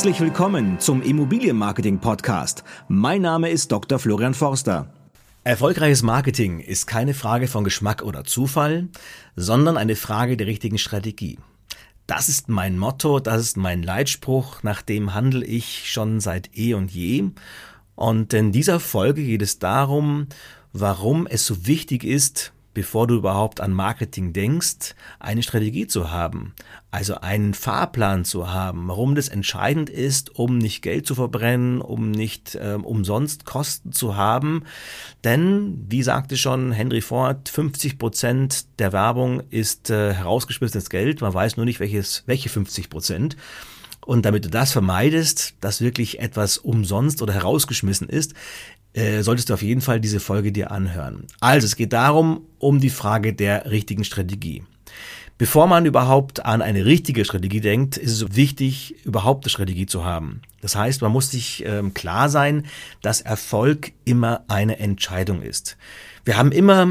Herzlich willkommen zum Immobilienmarketing Podcast. Mein Name ist Dr. Florian Forster. Erfolgreiches Marketing ist keine Frage von Geschmack oder Zufall, sondern eine Frage der richtigen Strategie. Das ist mein Motto, das ist mein Leitspruch, nach dem handle ich schon seit eh und je. Und in dieser Folge geht es darum, warum es so wichtig ist, bevor du überhaupt an Marketing denkst, eine Strategie zu haben, also einen Fahrplan zu haben, warum das entscheidend ist, um nicht Geld zu verbrennen, um nicht äh, umsonst Kosten zu haben. Denn, wie sagte schon Henry Ford, 50 Prozent der Werbung ist äh, herausgeschmissenes Geld. Man weiß nur nicht, welches, welche 50 Prozent. Und damit du das vermeidest, dass wirklich etwas umsonst oder herausgeschmissen ist, äh, solltest du auf jeden Fall diese Folge dir anhören. Also es geht darum, um die Frage der richtigen Strategie. Bevor man überhaupt an eine richtige Strategie denkt, ist es wichtig, überhaupt eine Strategie zu haben. Das heißt, man muss sich ähm, klar sein, dass Erfolg immer eine Entscheidung ist. Wir haben immer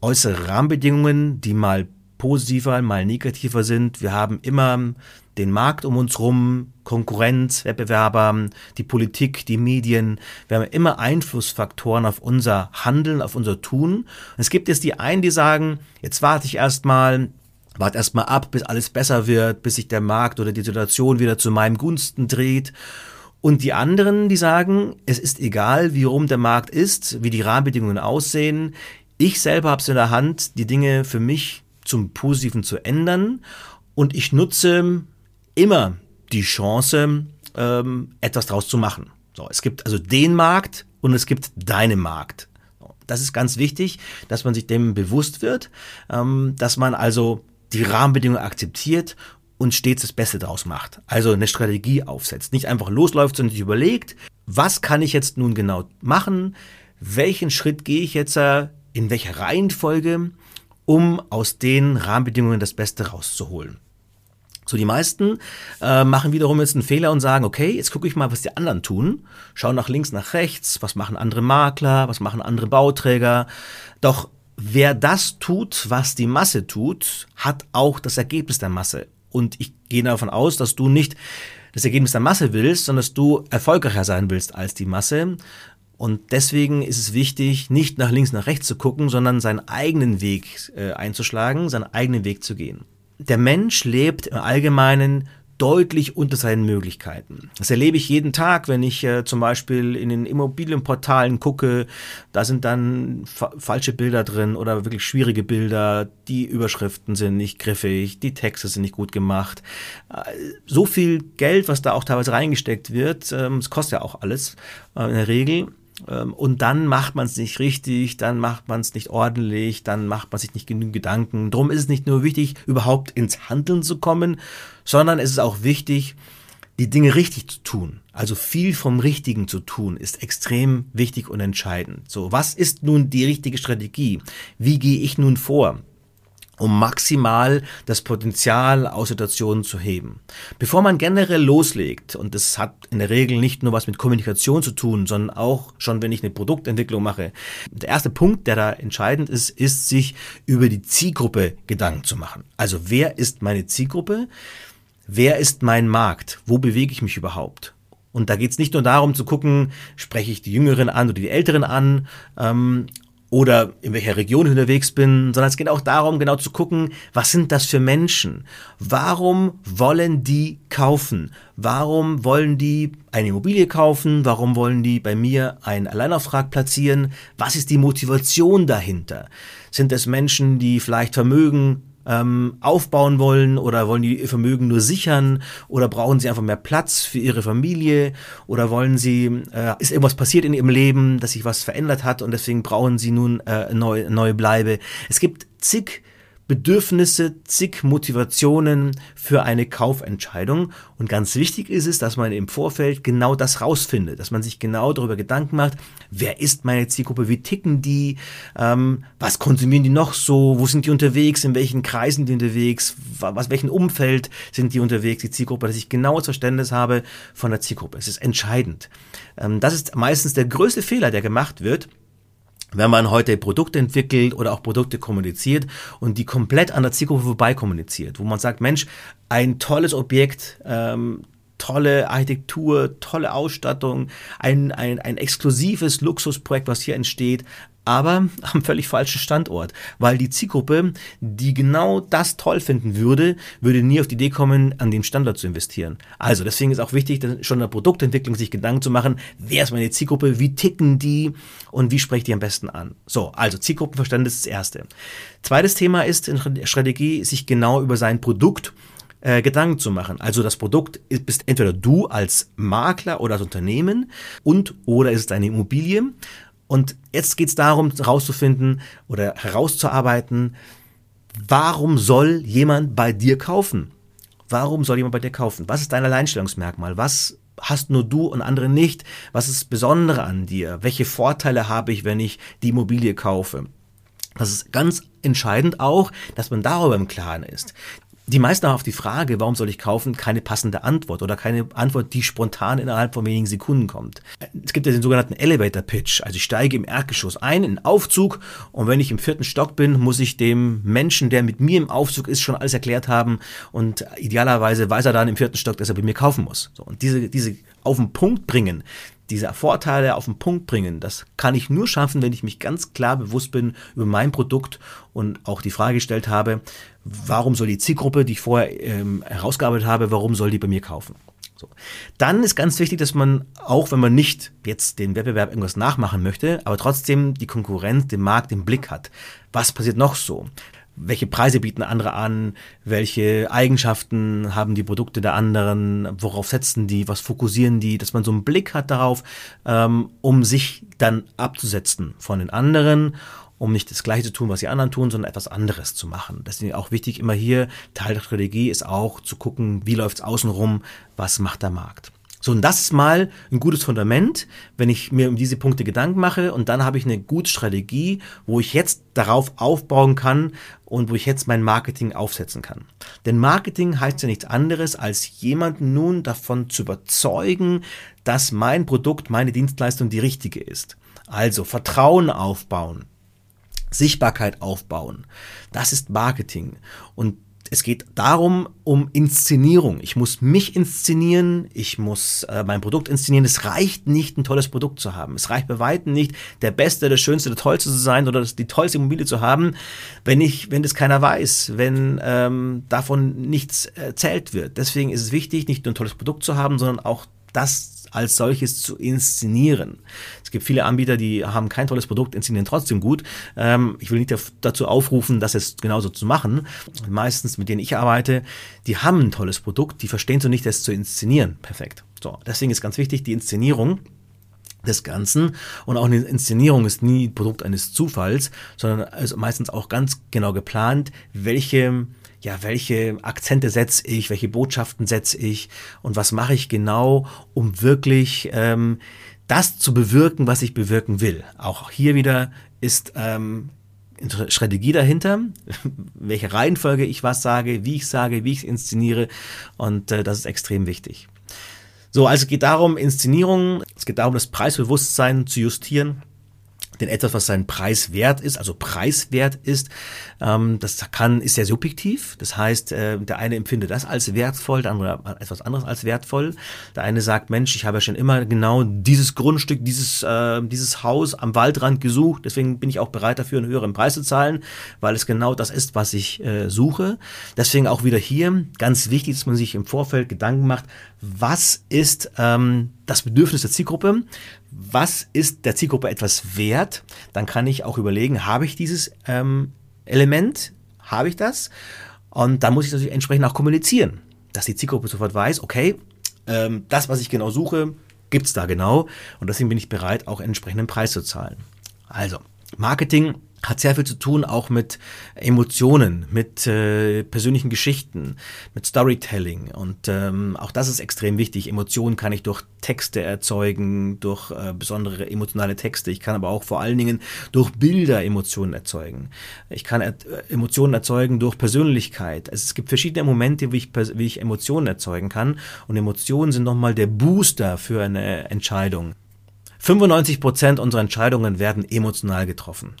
äußere Rahmenbedingungen, die mal positiver, mal negativer sind. Wir haben immer den Markt um uns rum, Konkurrenz, Wettbewerber, die Politik, die Medien. Wir haben immer Einflussfaktoren auf unser Handeln, auf unser Tun. Und es gibt jetzt die einen, die sagen, jetzt warte ich erstmal, warte erstmal ab, bis alles besser wird, bis sich der Markt oder die Situation wieder zu meinem Gunsten dreht. Und die anderen, die sagen, es ist egal, wie rum der Markt ist, wie die Rahmenbedingungen aussehen. Ich selber habe es in der Hand, die Dinge für mich zum Positiven zu ändern. Und ich nutze immer die Chance, ähm, etwas draus zu machen. So, es gibt also den Markt und es gibt deinen Markt. Das ist ganz wichtig, dass man sich dem bewusst wird, ähm, dass man also die Rahmenbedingungen akzeptiert und stets das Beste draus macht. Also eine Strategie aufsetzt. Nicht einfach losläuft, sondern sich überlegt, was kann ich jetzt nun genau machen? Welchen Schritt gehe ich jetzt äh, in welcher Reihenfolge, um aus den Rahmenbedingungen das Beste rauszuholen? So, die meisten äh, machen wiederum jetzt einen Fehler und sagen, okay, jetzt gucke ich mal, was die anderen tun. Schau nach links, nach rechts, was machen andere Makler, was machen andere Bauträger. Doch wer das tut, was die Masse tut, hat auch das Ergebnis der Masse. Und ich gehe davon aus, dass du nicht das Ergebnis der Masse willst, sondern dass du erfolgreicher sein willst als die Masse. Und deswegen ist es wichtig, nicht nach links, nach rechts zu gucken, sondern seinen eigenen Weg äh, einzuschlagen, seinen eigenen Weg zu gehen der Mensch lebt im Allgemeinen deutlich unter seinen Möglichkeiten. Das erlebe ich jeden Tag, wenn ich äh, zum Beispiel in den Immobilienportalen gucke. Da sind dann fa falsche Bilder drin oder wirklich schwierige Bilder. Die Überschriften sind nicht griffig, die Texte sind nicht gut gemacht. Äh, so viel Geld, was da auch teilweise reingesteckt wird, ähm, es kostet ja auch alles äh, in der Regel. Ähm, und dann macht man es nicht richtig, dann macht man es nicht ordentlich, dann macht man sich nicht genügend Gedanken. Drum ist es nicht nur wichtig, überhaupt ins Handeln zu kommen, sondern es ist auch wichtig, die Dinge richtig zu tun. Also viel vom Richtigen zu tun, ist extrem wichtig und entscheidend. So, was ist nun die richtige Strategie? Wie gehe ich nun vor? Um maximal das Potenzial aus Situationen zu heben. Bevor man generell loslegt, und das hat in der Regel nicht nur was mit Kommunikation zu tun, sondern auch schon, wenn ich eine Produktentwicklung mache, der erste Punkt, der da entscheidend ist, ist, sich über die Zielgruppe Gedanken zu machen. Also wer ist meine Zielgruppe? Wer ist mein Markt? Wo bewege ich mich überhaupt? Und da geht es nicht nur darum zu gucken, spreche ich die Jüngeren an oder die Älteren an, ähm, oder in welcher Region ich unterwegs bin, sondern es geht auch darum, genau zu gucken, was sind das für Menschen? Warum wollen die kaufen? Warum wollen die eine Immobilie kaufen? Warum wollen die bei mir einen Alleinauftrag platzieren? Was ist die Motivation dahinter? Sind es Menschen, die vielleicht Vermögen ähm, aufbauen wollen oder wollen die ihr Vermögen nur sichern oder brauchen sie einfach mehr Platz für ihre Familie oder wollen sie, äh, ist irgendwas passiert in ihrem Leben, dass sich was verändert hat und deswegen brauchen sie nun äh, neue, neue Bleibe. Es gibt zig Bedürfnisse, zig Motivationen für eine Kaufentscheidung. Und ganz wichtig ist es, dass man im Vorfeld genau das rausfindet, dass man sich genau darüber Gedanken macht, wer ist meine Zielgruppe, wie ticken die, ähm, was konsumieren die noch so, wo sind die unterwegs, in welchen Kreisen die unterwegs, was, welchen Umfeld sind die unterwegs, die Zielgruppe, dass ich genaues Verständnis habe von der Zielgruppe. Es ist entscheidend. Ähm, das ist meistens der größte Fehler, der gemacht wird wenn man heute Produkte entwickelt oder auch Produkte kommuniziert und die komplett an der Zielgruppe vorbei kommuniziert, wo man sagt, Mensch, ein tolles Objekt, ähm, tolle Architektur, tolle Ausstattung, ein, ein, ein exklusives Luxusprojekt, was hier entsteht, aber am völlig falschen Standort, weil die Zielgruppe, die genau das toll finden würde, würde nie auf die Idee kommen, an dem Standort zu investieren. Also deswegen ist auch wichtig, schon in der Produktentwicklung sich Gedanken zu machen, wer ist meine Zielgruppe, wie ticken die und wie spreche ich die am besten an. So, also Zielgruppenverständnis ist das Erste. Zweites Thema ist in der Strategie, sich genau über sein Produkt äh, Gedanken zu machen. Also das Produkt ist, bist entweder du als Makler oder als Unternehmen und oder ist es deine Immobilie und jetzt geht es darum, herauszufinden oder herauszuarbeiten, warum soll jemand bei dir kaufen? Warum soll jemand bei dir kaufen? Was ist dein Alleinstellungsmerkmal? Was hast nur du und andere nicht? Was ist Besondere an dir? Welche Vorteile habe ich, wenn ich die Immobilie kaufe? Das ist ganz entscheidend auch, dass man darüber im Klaren ist die meisten haben auf die Frage, warum soll ich kaufen, keine passende Antwort oder keine Antwort, die spontan innerhalb von wenigen Sekunden kommt. Es gibt ja den sogenannten Elevator Pitch. Also ich steige im Erdgeschoss ein, in Aufzug und wenn ich im vierten Stock bin, muss ich dem Menschen, der mit mir im Aufzug ist, schon alles erklärt haben und idealerweise weiß er dann im vierten Stock, dass er bei mir kaufen muss. So, und diese, diese auf den Punkt bringen, diese Vorteile auf den Punkt bringen, das kann ich nur schaffen, wenn ich mich ganz klar bewusst bin über mein Produkt und auch die Frage gestellt habe, warum soll die Zielgruppe, die ich vorher ähm, herausgearbeitet habe, warum soll die bei mir kaufen? So. Dann ist ganz wichtig, dass man, auch wenn man nicht jetzt den Wettbewerb irgendwas nachmachen möchte, aber trotzdem die Konkurrenz, den Markt im Blick hat. Was passiert noch so? Welche Preise bieten andere an, welche Eigenschaften haben die Produkte der anderen, worauf setzen die, was fokussieren die, dass man so einen Blick hat darauf, ähm, um sich dann abzusetzen von den anderen, um nicht das Gleiche zu tun, was die anderen tun, sondern etwas anderes zu machen. Deswegen auch wichtig, immer hier, Teil der Strategie ist auch zu gucken, wie läuft es außenrum, was macht der Markt. So, und das ist mal ein gutes Fundament, wenn ich mir um diese Punkte Gedanken mache und dann habe ich eine gute Strategie, wo ich jetzt darauf aufbauen kann und wo ich jetzt mein Marketing aufsetzen kann. Denn Marketing heißt ja nichts anderes, als jemanden nun davon zu überzeugen, dass mein Produkt, meine Dienstleistung die richtige ist. Also Vertrauen aufbauen, Sichtbarkeit aufbauen. Das ist Marketing. Und es geht darum, um Inszenierung. Ich muss mich inszenieren, ich muss äh, mein Produkt inszenieren. Es reicht nicht, ein tolles Produkt zu haben. Es reicht bei weitem nicht, der Beste, der Schönste, der Tollste zu sein oder die tollste Immobilie zu haben, wenn ich, wenn das keiner weiß, wenn ähm, davon nichts erzählt wird. Deswegen ist es wichtig, nicht nur ein tolles Produkt zu haben, sondern auch das als solches zu inszenieren. Es gibt viele Anbieter, die haben kein tolles Produkt, inszenieren trotzdem gut. Ähm, ich will nicht dazu aufrufen, das jetzt genauso zu machen. Meistens, mit denen ich arbeite, die haben ein tolles Produkt, die verstehen so nicht, das zu inszenieren. Perfekt. So, deswegen ist ganz wichtig, die Inszenierung des Ganzen. Und auch eine Inszenierung ist nie Produkt eines Zufalls, sondern also meistens auch ganz genau geplant, welche ja, welche Akzente setze ich, welche Botschaften setze ich und was mache ich genau, um wirklich ähm, das zu bewirken, was ich bewirken will. Auch hier wieder ist ähm, Strategie dahinter, welche Reihenfolge ich was sage, wie ich sage, wie ich es inszeniere und äh, das ist extrem wichtig. So, also es geht darum, Inszenierung, es geht darum, das Preisbewusstsein zu justieren denn etwas, was seinen Preis wert ist, also preiswert ist, ähm, das kann, ist sehr subjektiv. Das heißt, äh, der eine empfindet das als wertvoll, der andere etwas anderes als wertvoll. Der eine sagt, Mensch, ich habe ja schon immer genau dieses Grundstück, dieses, äh, dieses Haus am Waldrand gesucht, deswegen bin ich auch bereit dafür, einen höheren Preis zu zahlen, weil es genau das ist, was ich äh, suche. Deswegen auch wieder hier ganz wichtig, dass man sich im Vorfeld Gedanken macht, was ist ähm, das Bedürfnis der Zielgruppe, was ist der Zielgruppe etwas wert, dann kann ich auch überlegen, habe ich dieses ähm, Element, habe ich das? Und dann muss ich natürlich entsprechend auch kommunizieren, dass die Zielgruppe sofort weiß, okay, ähm, das, was ich genau suche, gibt es da genau. Und deswegen bin ich bereit, auch entsprechenden Preis zu zahlen. Also, Marketing hat sehr viel zu tun auch mit Emotionen, mit äh, persönlichen Geschichten, mit Storytelling und ähm, auch das ist extrem wichtig. Emotionen kann ich durch Texte erzeugen, durch äh, besondere emotionale Texte. Ich kann aber auch vor allen Dingen durch Bilder Emotionen erzeugen. Ich kann er äh, Emotionen erzeugen durch Persönlichkeit. Also es gibt verschiedene Momente, wie ich, wie ich Emotionen erzeugen kann und Emotionen sind nochmal der Booster für eine Entscheidung. 95 Prozent unserer Entscheidungen werden emotional getroffen.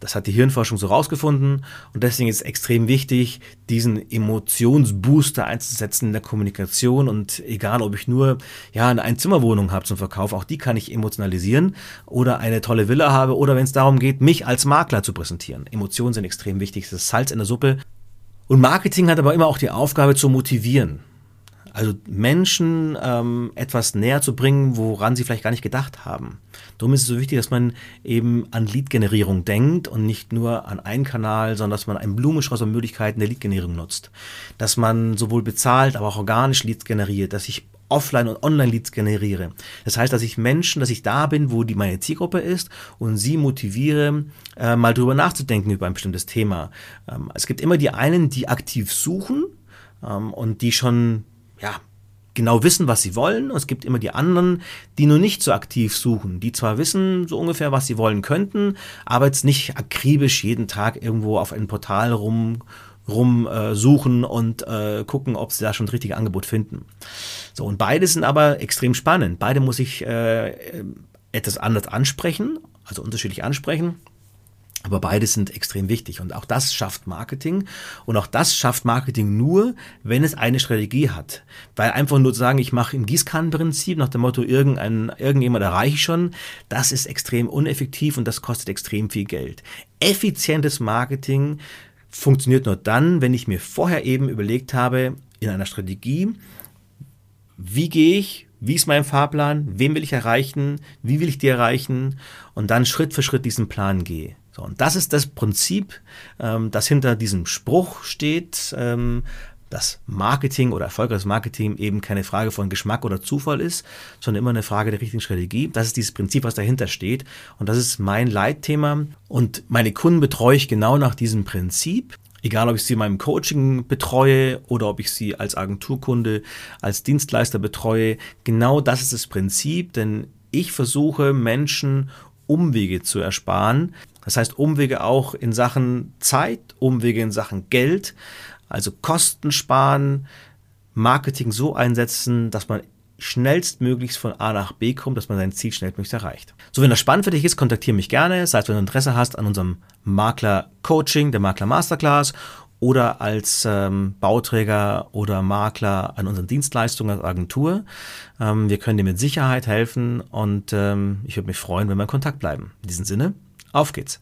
Das hat die Hirnforschung so rausgefunden und deswegen ist es extrem wichtig, diesen Emotionsbooster einzusetzen in der Kommunikation und egal, ob ich nur ja eine Einzimmerwohnung habe zum Verkauf, auch die kann ich emotionalisieren oder eine tolle Villa habe oder wenn es darum geht, mich als Makler zu präsentieren. Emotionen sind extrem wichtig, das ist Salz in der Suppe. Und Marketing hat aber immer auch die Aufgabe zu motivieren. Also Menschen ähm, etwas näher zu bringen, woran sie vielleicht gar nicht gedacht haben. Darum ist es so wichtig, dass man eben an Lead-Generierung denkt und nicht nur an einen Kanal, sondern dass man einen Blumenstrauß an Möglichkeiten der Lead-Generierung nutzt. Dass man sowohl bezahlt, aber auch organisch Leads generiert, dass ich Offline- und Online-Leads generiere. Das heißt, dass ich Menschen, dass ich da bin, wo die meine Zielgruppe ist und sie motiviere, äh, mal drüber nachzudenken über ein bestimmtes Thema. Ähm, es gibt immer die einen, die aktiv suchen ähm, und die schon ja, genau wissen, was sie wollen. Und es gibt immer die anderen, die nur nicht so aktiv suchen, die zwar wissen so ungefähr, was sie wollen könnten, aber jetzt nicht akribisch jeden Tag irgendwo auf ein Portal rum rumsuchen äh, und äh, gucken, ob sie da schon das richtige Angebot finden. So, und beide sind aber extrem spannend. Beide muss ich äh, etwas anders ansprechen, also unterschiedlich ansprechen. Aber beide sind extrem wichtig und auch das schafft Marketing und auch das schafft Marketing nur, wenn es eine Strategie hat. Weil einfach nur zu sagen, ich mache im Gießkannenprinzip nach dem Motto, irgendein, irgendjemand erreiche ich schon, das ist extrem uneffektiv und das kostet extrem viel Geld. Effizientes Marketing funktioniert nur dann, wenn ich mir vorher eben überlegt habe, in einer Strategie, wie gehe ich, wie ist mein Fahrplan, wen will ich erreichen, wie will ich die erreichen und dann Schritt für Schritt diesen Plan gehe. So, und das ist das Prinzip, ähm, das hinter diesem Spruch steht, ähm, dass Marketing oder erfolgreiches Marketing eben keine Frage von Geschmack oder Zufall ist, sondern immer eine Frage der richtigen Strategie. Das ist dieses Prinzip, was dahinter steht. Und das ist mein Leitthema. Und meine Kunden betreue ich genau nach diesem Prinzip. Egal, ob ich sie in meinem Coaching betreue oder ob ich sie als Agenturkunde, als Dienstleister betreue. Genau das ist das Prinzip, denn ich versuche Menschen Umwege zu ersparen. Das heißt Umwege auch in Sachen Zeit, Umwege in Sachen Geld, also Kosten sparen, Marketing so einsetzen, dass man schnellstmöglichst von A nach B kommt, dass man sein Ziel schnellstmöglichst erreicht. So, wenn das spannend für dich ist, kontaktiere mich gerne, sei es, wenn du Interesse hast an unserem Makler Coaching, der Makler Masterclass oder als ähm, Bauträger oder Makler an unseren Dienstleistungen als Agentur. Ähm, wir können dir mit Sicherheit helfen und ähm, ich würde mich freuen, wenn wir in Kontakt bleiben. In diesem Sinne, auf geht's.